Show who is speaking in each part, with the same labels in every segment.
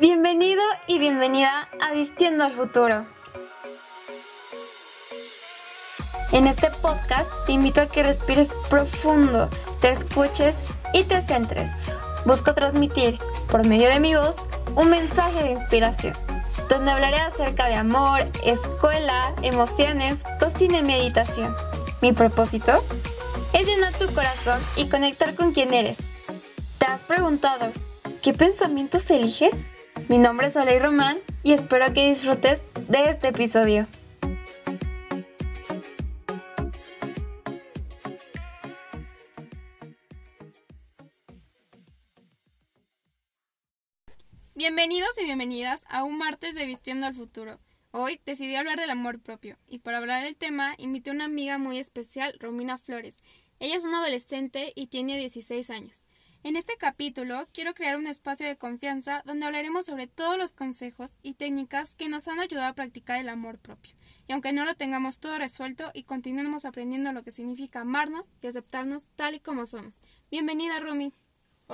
Speaker 1: Bienvenido y bienvenida a Vistiendo al Futuro. En este podcast te invito a que respires profundo, te escuches y te centres. Busco transmitir, por medio de mi voz, un mensaje de inspiración, donde hablaré acerca de amor, escuela, emociones, cocina y meditación. Mi propósito es llenar tu corazón y conectar con quien eres. ¿Te has preguntado qué pensamientos eliges? Mi nombre es Oley Román y espero que disfrutes de este episodio. Bienvenidos y bienvenidas a un martes de Vistiendo al Futuro. Hoy decidí hablar del amor propio y para hablar del tema invité a una amiga muy especial, Romina Flores. Ella es una adolescente y tiene 16 años. En este capítulo quiero crear un espacio de confianza donde hablaremos sobre todos los consejos y técnicas que nos han ayudado a practicar el amor propio. Y aunque no lo tengamos todo resuelto y continuemos aprendiendo lo que significa amarnos y aceptarnos tal y como somos. Bienvenida, Rumi.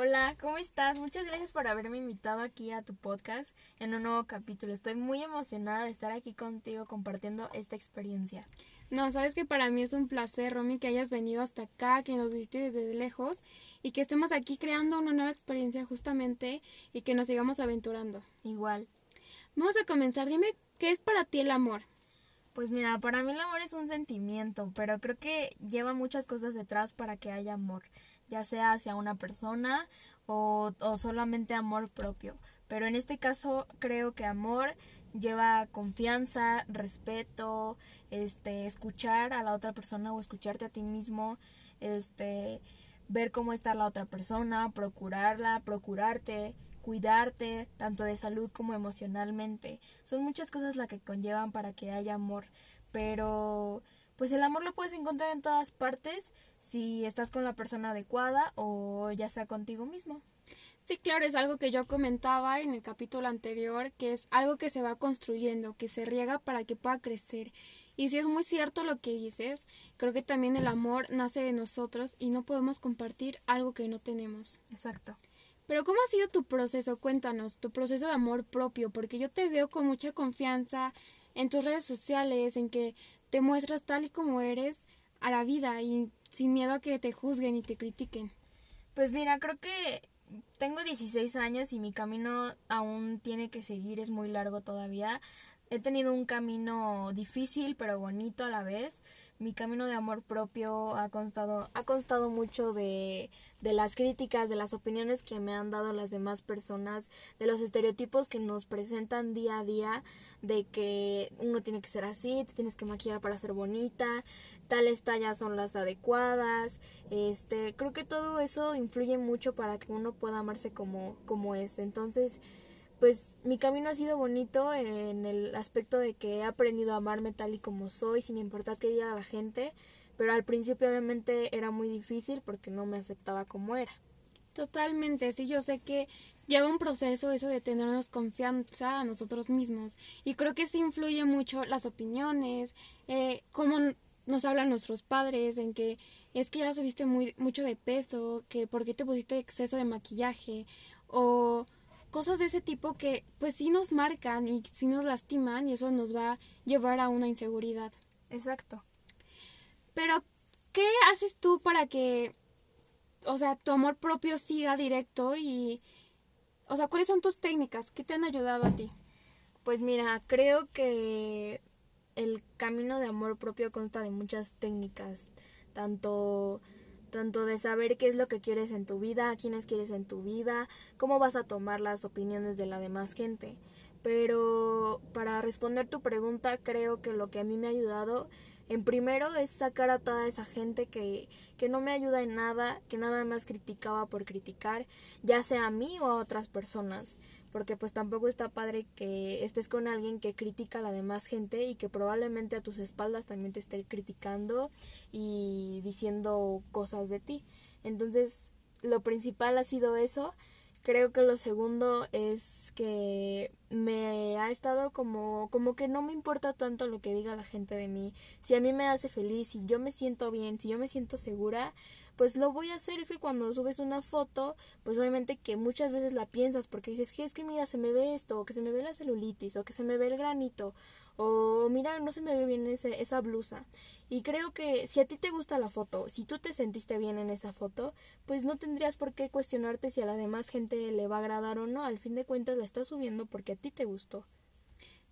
Speaker 2: Hola, ¿cómo estás? Muchas gracias por haberme invitado aquí a tu podcast en un nuevo capítulo. Estoy muy emocionada de estar aquí contigo compartiendo esta experiencia.
Speaker 1: No, sabes que para mí es un placer, Romy, que hayas venido hasta acá, que nos viste desde lejos y que estemos aquí creando una nueva experiencia justamente y que nos sigamos aventurando.
Speaker 2: Igual.
Speaker 1: Vamos a comenzar. Dime, ¿qué es para ti el amor?
Speaker 2: Pues mira, para mí el amor es un sentimiento, pero creo que lleva muchas cosas detrás para que haya amor, ya sea hacia una persona o, o solamente amor propio. Pero en este caso creo que amor lleva confianza, respeto, este, escuchar a la otra persona o escucharte a ti mismo, este, ver cómo está la otra persona, procurarla, procurarte, cuidarte, tanto de salud como emocionalmente. Son muchas cosas las que conllevan para que haya amor, pero pues el amor lo puedes encontrar en todas partes si estás con la persona adecuada o ya sea contigo mismo.
Speaker 1: Sí, claro, es algo que yo comentaba en el capítulo anterior, que es algo que se va construyendo, que se riega para que pueda crecer. Y si es muy cierto lo que dices, creo que también el amor nace de nosotros y no podemos compartir algo que no tenemos.
Speaker 2: Exacto.
Speaker 1: Pero ¿cómo ha sido tu proceso? Cuéntanos, tu proceso de amor propio, porque yo te veo con mucha confianza en tus redes sociales, en que te muestras tal y como eres a la vida y sin miedo a que te juzguen y te critiquen.
Speaker 2: Pues mira, creo que tengo 16 años y mi camino aún tiene que seguir, es muy largo todavía. He tenido un camino difícil pero bonito a la vez. Mi camino de amor propio ha constado, ha constado mucho de, de las críticas, de las opiniones que me han dado las demás personas, de los estereotipos que nos presentan día a día, de que uno tiene que ser así, te tienes que maquillar para ser bonita, tales tallas son las adecuadas, este, creo que todo eso influye mucho para que uno pueda amarse como, como es. Entonces, pues mi camino ha sido bonito en el aspecto de que he aprendido a amarme tal y como soy, sin importar qué diga la gente, pero al principio obviamente era muy difícil porque no me aceptaba como era.
Speaker 1: Totalmente, sí, yo sé que lleva un proceso eso de tenernos confianza a nosotros mismos y creo que sí influye mucho las opiniones, eh, cómo nos hablan nuestros padres, en que es que ya subiste muy, mucho de peso, que por qué te pusiste exceso de maquillaje o cosas de ese tipo que pues sí nos marcan y sí nos lastiman y eso nos va a llevar a una inseguridad.
Speaker 2: Exacto.
Speaker 1: Pero, ¿qué haces tú para que, o sea, tu amor propio siga directo y, o sea, cuáles son tus técnicas? ¿Qué te han ayudado a ti?
Speaker 2: Pues mira, creo que el camino de amor propio consta de muchas técnicas, tanto tanto de saber qué es lo que quieres en tu vida, a quiénes quieres en tu vida, cómo vas a tomar las opiniones de la demás gente. Pero para responder tu pregunta, creo que lo que a mí me ha ayudado en primero es sacar a toda esa gente que, que no me ayuda en nada, que nada más criticaba por criticar, ya sea a mí o a otras personas porque pues tampoco está padre que estés con alguien que critica a la demás gente y que probablemente a tus espaldas también te esté criticando y diciendo cosas de ti. Entonces, lo principal ha sido eso. Creo que lo segundo es que me ha estado como como que no me importa tanto lo que diga la gente de mí. Si a mí me hace feliz, si yo me siento bien, si yo me siento segura, pues lo voy a hacer. Es que cuando subes una foto, pues obviamente que muchas veces la piensas porque dices que es que mira, se me ve esto, o que se me ve la celulitis, o que se me ve el granito, o mira, no se me ve bien ese, esa blusa. Y creo que si a ti te gusta la foto, si tú te sentiste bien en esa foto, pues no tendrías por qué cuestionarte si a la demás gente le va a agradar o no. Al fin de cuentas la estás subiendo porque a ti te gustó.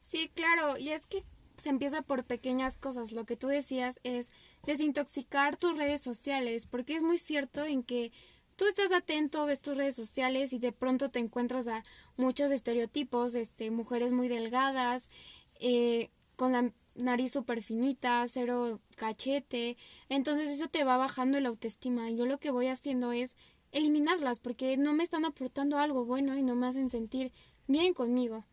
Speaker 1: Sí, claro, y es que se empieza por pequeñas cosas. Lo que tú decías es desintoxicar tus redes sociales, porque es muy cierto en que tú estás atento, ves tus redes sociales y de pronto te encuentras a muchos estereotipos, este, mujeres muy delgadas, eh, con la nariz súper finita, cero cachete, entonces eso te va bajando la autoestima. Yo lo que voy haciendo es eliminarlas porque no me están aportando algo bueno y no me hacen sentir bien conmigo.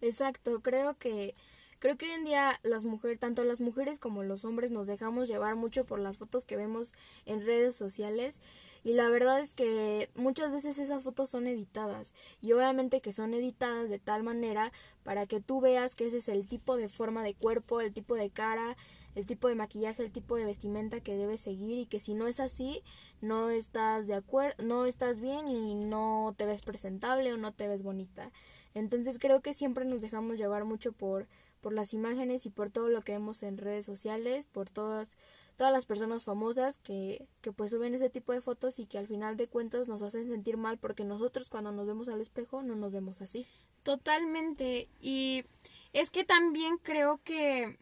Speaker 2: Exacto, creo que Creo que hoy en día las mujeres, tanto las mujeres como los hombres nos dejamos llevar mucho por las fotos que vemos en redes sociales y la verdad es que muchas veces esas fotos son editadas y obviamente que son editadas de tal manera para que tú veas que ese es el tipo de forma de cuerpo, el tipo de cara, el tipo de maquillaje, el tipo de vestimenta que debes seguir y que si no es así, no estás de acuerdo, no estás bien y no te ves presentable o no te ves bonita. Entonces creo que siempre nos dejamos llevar mucho por por las imágenes y por todo lo que vemos en redes sociales, por todas todas las personas famosas que, que pues suben ese tipo de fotos y que al final de cuentas nos hacen sentir mal porque nosotros cuando nos vemos al espejo no nos vemos así.
Speaker 1: Totalmente. Y es que también creo que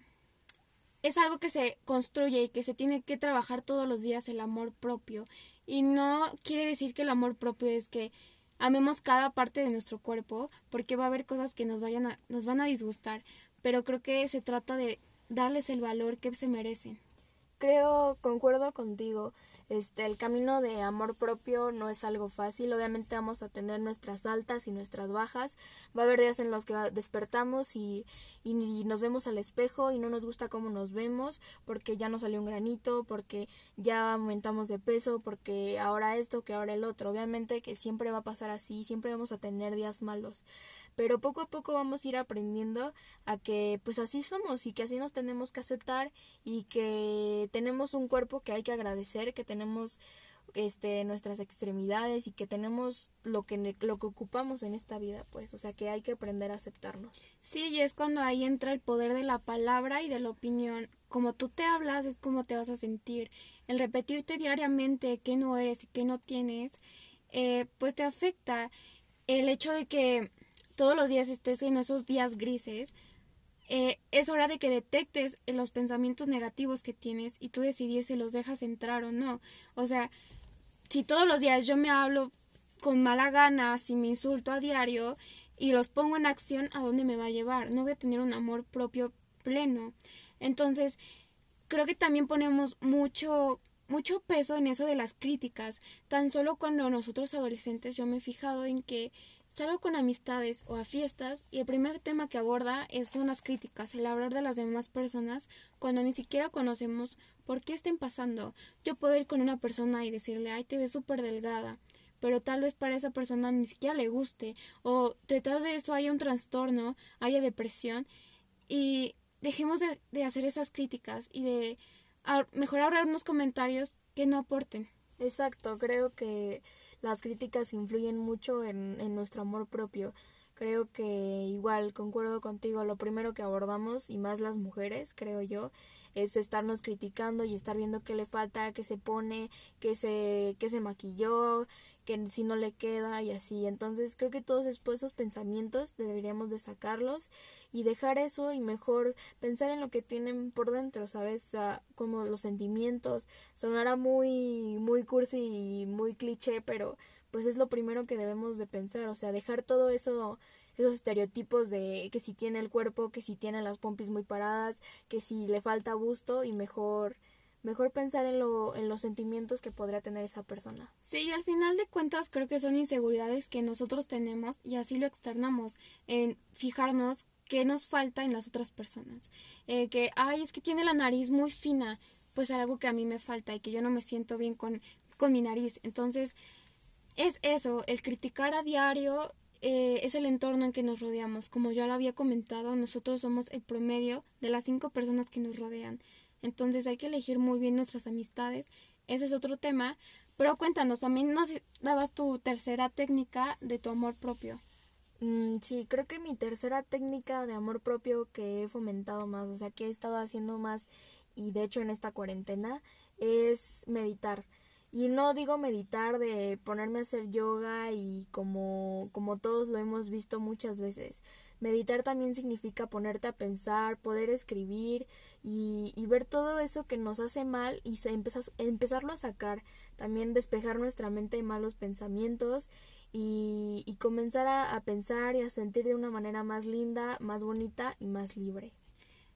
Speaker 1: es algo que se construye y que se tiene que trabajar todos los días el amor propio. Y no quiere decir que el amor propio es que amemos cada parte de nuestro cuerpo, porque va a haber cosas que nos vayan a, nos van a disgustar pero creo que se trata de darles el valor que se merecen.
Speaker 2: Creo, concuerdo contigo. Este, el camino de amor propio no es algo fácil. Obviamente vamos a tener nuestras altas y nuestras bajas. Va a haber días en los que despertamos y, y, nos vemos al espejo y no nos gusta cómo nos vemos porque ya nos salió un granito, porque ya aumentamos de peso, porque ahora esto, que ahora el otro. Obviamente que siempre va a pasar así, siempre vamos a tener días malos. Pero poco a poco vamos a ir aprendiendo a que pues así somos y que así nos tenemos que aceptar y que tenemos un cuerpo que hay que agradecer, que tenemos tenemos este nuestras extremidades y que tenemos lo que lo que ocupamos en esta vida, pues, o sea, que hay que aprender a aceptarnos.
Speaker 1: Sí, y es cuando ahí entra el poder de la palabra y de la opinión. Como tú te hablas es como te vas a sentir. El repetirte diariamente que no eres y que no tienes, eh, pues te afecta. El hecho de que todos los días estés en esos días grises, eh, es hora de que detectes los pensamientos negativos que tienes y tú decidir si los dejas entrar o no. O sea, si todos los días yo me hablo con mala gana, si me insulto a diario y los pongo en acción, ¿a dónde me va a llevar? No voy a tener un amor propio pleno. Entonces, creo que también ponemos mucho mucho peso en eso de las críticas. Tan solo cuando nosotros adolescentes yo me he fijado en que Salgo con amistades o a fiestas y el primer tema que aborda es, son las críticas, el hablar de las demás personas cuando ni siquiera conocemos por qué estén pasando. Yo puedo ir con una persona y decirle, ay, te ves súper delgada, pero tal vez para esa persona ni siquiera le guste o detrás de eso haya un trastorno, haya depresión y dejemos de, de hacer esas críticas y de mejorar unos comentarios que no aporten.
Speaker 2: Exacto, creo que las críticas influyen mucho en, en nuestro amor propio. Creo que igual concuerdo contigo, lo primero que abordamos, y más las mujeres, creo yo, es estarnos criticando y estar viendo qué le falta, qué se pone, qué se, qué se maquilló, que si no le queda y así. Entonces creo que todos esos pensamientos deberíamos de sacarlos y dejar eso y mejor pensar en lo que tienen por dentro, ¿sabes? como los sentimientos. Sonará muy, muy cursi y muy cliché, pero pues es lo primero que debemos de pensar, o sea, dejar todo eso esos estereotipos de que si tiene el cuerpo, que si tiene las pompis muy paradas, que si le falta busto y mejor mejor pensar en, lo, en los sentimientos que podría tener esa persona.
Speaker 1: Sí, y al final de cuentas creo que son inseguridades que nosotros tenemos y así lo externamos, en fijarnos qué nos falta en las otras personas. Eh, que, ay, es que tiene la nariz muy fina, pues algo que a mí me falta y que yo no me siento bien con, con mi nariz. Entonces, es eso, el criticar a diario eh, es el entorno en que nos rodeamos. Como ya lo había comentado, nosotros somos el promedio de las cinco personas que nos rodean. Entonces hay que elegir muy bien nuestras amistades ese es otro tema. Pero cuéntanos, también nos dabas tu tercera técnica de tu amor propio.
Speaker 2: Mm, sí, creo que mi tercera técnica de amor propio que he fomentado más, o sea, que he estado haciendo más y de hecho en esta cuarentena es meditar. Y no digo meditar de ponerme a hacer yoga y como, como todos lo hemos visto muchas veces. Meditar también significa ponerte a pensar, poder escribir y, y ver todo eso que nos hace mal y se empezarlo a sacar. También despejar nuestra mente de malos pensamientos y, y comenzar a, a pensar y a sentir de una manera más linda, más bonita y más libre.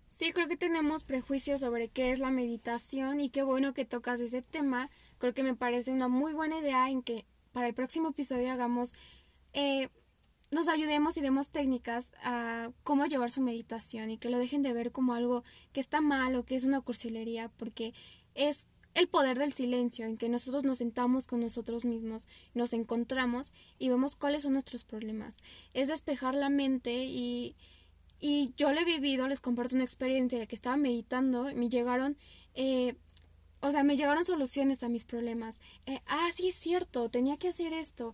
Speaker 1: Sí, creo que tenemos prejuicios sobre qué es la meditación y qué bueno que tocas ese tema Creo que me parece una muy buena idea en que para el próximo episodio hagamos, eh, nos ayudemos y demos técnicas a cómo llevar su meditación y que lo dejen de ver como algo que está mal o que es una cursilería, porque es el poder del silencio, en que nosotros nos sentamos con nosotros mismos, nos encontramos y vemos cuáles son nuestros problemas. Es despejar la mente y, y yo lo he vivido, les comparto una experiencia de que estaba meditando y me llegaron eh, o sea, me llegaron soluciones a mis problemas. Eh, ah, sí, es cierto, tenía que hacer esto.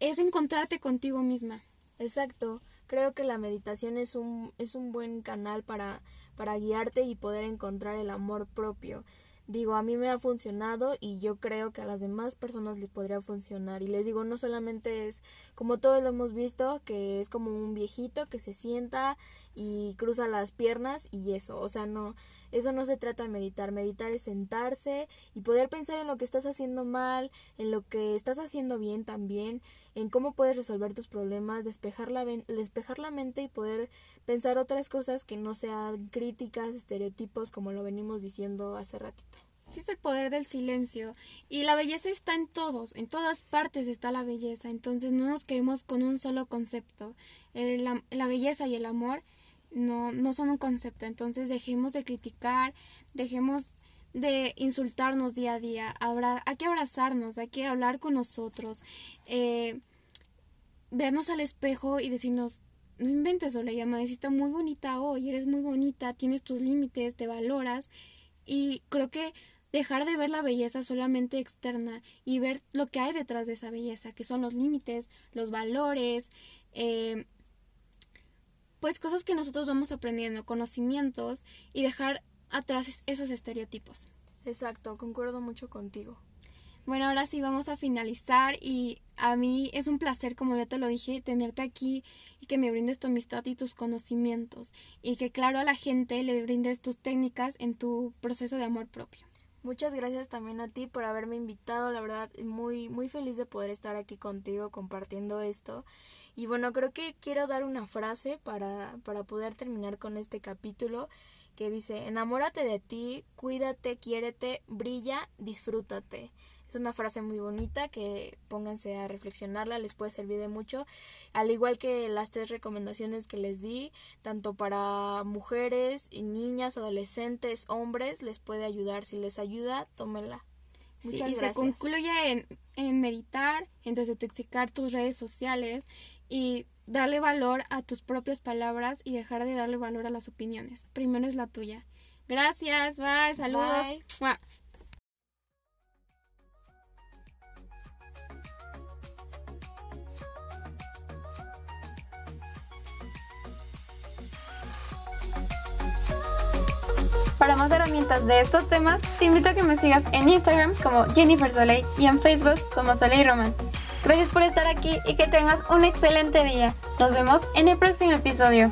Speaker 1: Es encontrarte contigo misma.
Speaker 2: Exacto. Creo que la meditación es un, es un buen canal para, para guiarte y poder encontrar el amor propio. Digo, a mí me ha funcionado y yo creo que a las demás personas les podría funcionar. Y les digo, no solamente es como todos lo hemos visto, que es como un viejito que se sienta y cruza las piernas y eso. O sea, no, eso no se trata de meditar. Meditar es sentarse y poder pensar en lo que estás haciendo mal, en lo que estás haciendo bien también, en cómo puedes resolver tus problemas, despejar la, despejar la mente y poder pensar otras cosas que no sean críticas, estereotipos, como lo venimos diciendo hace ratito.
Speaker 1: Sí, es el poder del silencio. Y la belleza está en todos, en todas partes está la belleza. Entonces no nos quedemos con un solo concepto. la, la, belleza y el amor no, no son un concepto. Entonces dejemos de criticar, dejemos de insultarnos día a día. hay que abrazarnos, hay que hablar con nosotros. Eh, vernos al espejo y decirnos, no inventes, llama está muy bonita hoy, eres muy bonita, tienes tus límites, te valoras. Y creo que dejar de ver la belleza solamente externa y ver lo que hay detrás de esa belleza, que son los límites, los valores, eh, pues cosas que nosotros vamos aprendiendo, conocimientos y dejar atrás esos estereotipos.
Speaker 2: Exacto, concuerdo mucho contigo.
Speaker 1: Bueno, ahora sí vamos a finalizar y a mí es un placer, como ya te lo dije, tenerte aquí y que me brindes tu amistad y tus conocimientos y que claro a la gente le brindes tus técnicas en tu proceso de amor propio.
Speaker 2: Muchas gracias también a ti por haberme invitado, la verdad muy muy feliz de poder estar aquí contigo compartiendo esto. Y bueno, creo que quiero dar una frase para para poder terminar con este capítulo que dice, enamórate de ti, cuídate, quiérete, brilla, disfrútate. Es una frase muy bonita que pónganse a reflexionarla, les puede servir de mucho. Al igual que las tres recomendaciones que les di, tanto para mujeres, y niñas, adolescentes, hombres, les puede ayudar. Si les ayuda, tómenla.
Speaker 1: Muchas y se concluye en, en meditar, en desintoxicar tus redes sociales y darle valor a tus propias palabras y dejar de darle valor a las opiniones. Primero es la tuya. Gracias, bye, saludos.
Speaker 3: Para más herramientas de estos temas, te invito a que me sigas en Instagram como Jennifer Soleil y en Facebook como Soleil Roman. Gracias por estar aquí y que tengas un excelente día. Nos vemos en el próximo episodio.